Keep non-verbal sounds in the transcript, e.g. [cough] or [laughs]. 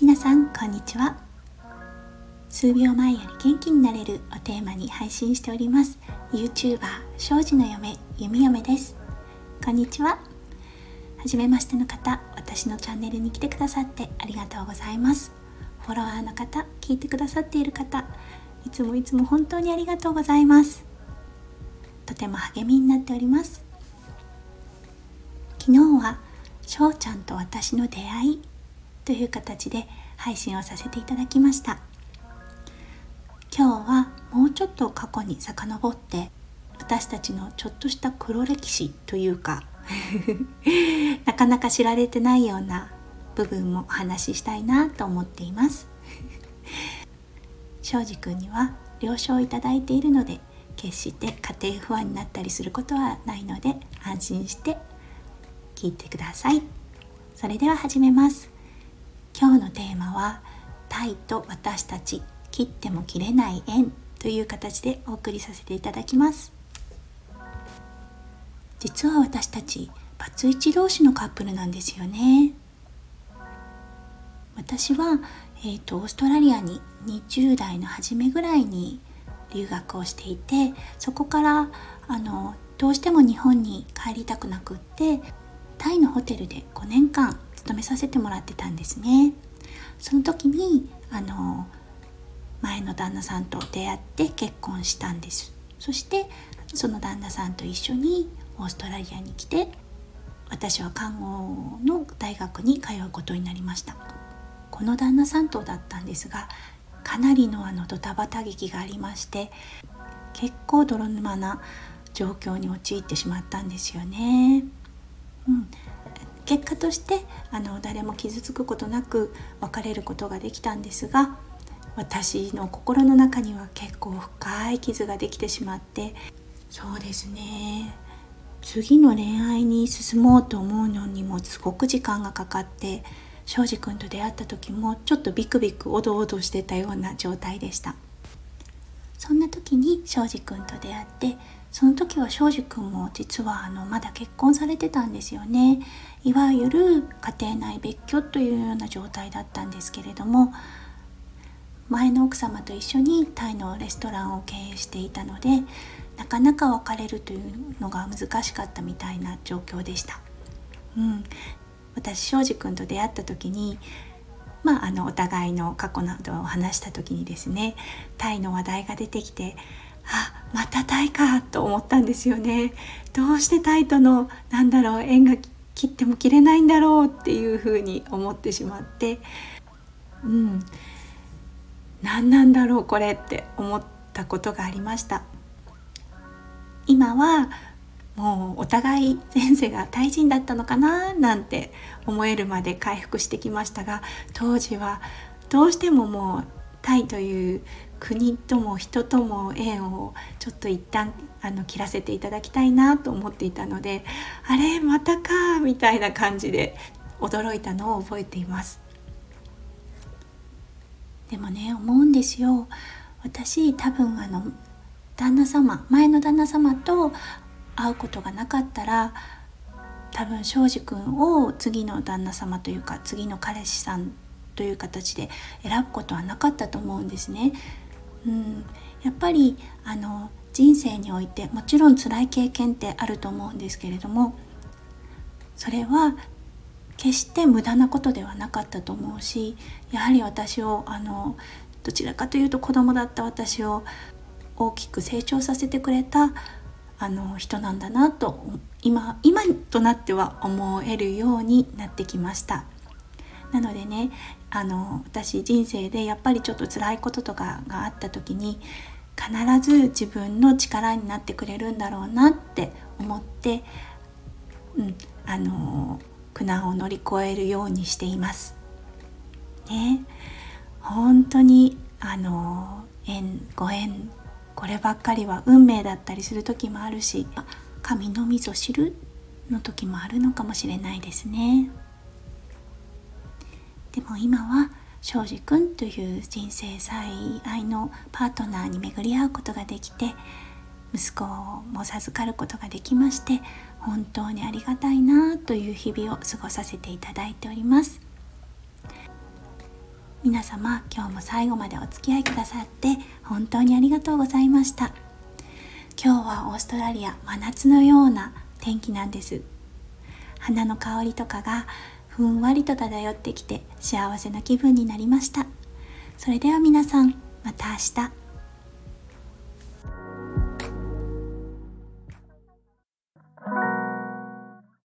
皆さんこんにちは。数秒前より元気になれるをテーマに配信しております。YouTuber 庄司の嫁弓嫁です。こんにちは。初めましての方私のチャンネルに来てくださってありがとうございます。フォロワーの方聞いてくださっている方いつもいつも本当にありがとうございます。とても励みになっております。昨日は翔ちゃんと私の出会いという形で配信をさせていただきました。今日はもうちょっと過去に遡って私たちのちょっとした黒歴史というか [laughs] なかなか知られてないような部分もお話ししたいなと思っています。庄司くんには了承いただいているので決して家庭不安になったりすることはないので安心して聞いてください。それでは始めます。今日のテーマはタイと私たち切っても切れない縁という形でお送りさせていただきます。実は私たちバツイチ同士のカップルなんですよね。私は、えーと、オーストラリアに20代の初めぐらいに留学をしていてそこからあのどうしても日本に帰りたくなくってタイのホテルで5年間勤めさせてもらってたんですね。その時にあの前の旦那さんと出会って結婚したんです。そしてその旦那さんと一緒にオーストラリアに来て私は看護の大学に通うことになりました。この旦那さんとだったんですがかなりのあのドタバタ劇がありまして結構泥沼な状況に陥ってしまったんですよね。うん、結果としてあの誰も傷つくことなく別れることができたんですが私の心の中には結構深い傷ができてしまってそうですね。次の恋愛に進もうと思うのにもすごく時間がかかって庄司君と出会った時もちょっとビクビクおどおどしてたような状態でした。そんな時に庄司君と出会ってその時は庄司君も実はあのまだ結婚されてたんですよねいわゆる家庭内別居というような状態だったんですけれども前の奥様と一緒にタイのレストランを経営していたのでなかなか別れるというのが難しかったみたいな状況でした。うん、私庄司君と出会った時にまあ、あのお互いの過去などを話した時にですねタイの話題が出てきてあまたタイかと思ったんですよね。どうしてタイとのなんだろう縁が切っても切れないんだろうっていうふうに思ってしまってうん何なんだろうこれって思ったことがありました。今はもうお互い前世がタイ人だったのかななんて思えるまで回復してきましたが当時はどうしてももうタイという国とも人とも縁をちょっと一旦あの切らせていただきたいなと思っていたのであれまたかみたいな感じで驚いたのを覚えています。でもね思うんですよ。私多分あの旦那様前の旦那様と会うことがなかったら多分庄司君を次の旦那様というか次の彼氏さんという形で選ぶことはなかったと思うんですね。うん、やっぱりあの人生においてもちろん辛い経験ってあると思うんですけれどもそれは決して無駄なことではなかったと思うしやはり私をあのどちらかというと子供だった私を大きく成長させてくれたあの人なんだなと今今となっては思えるようになってきましたなのでねあの私人生でやっぱりちょっと辛いこととかがあった時に必ず自分の力になってくれるんだろうなって思って、うん、あの苦難を乗り越えるようにしています。ね、本当にあの縁ご縁こればっかりは運命だったりする時もあるし神のみぞ知るの時もあるのかもしれないですね。でも今は庄司くんという人生最愛のパートナーに巡り合うことができて息子も授かることができまして本当にありがたいなという日々を過ごさせていただいております。皆様今日も最後までお付き合いくださって本当にありがとうございました。今日はオーストラリア真夏のような天気なんです。花の香りとかがふんわりと漂ってきて幸せな気分になりました。それでは皆さんまた明日。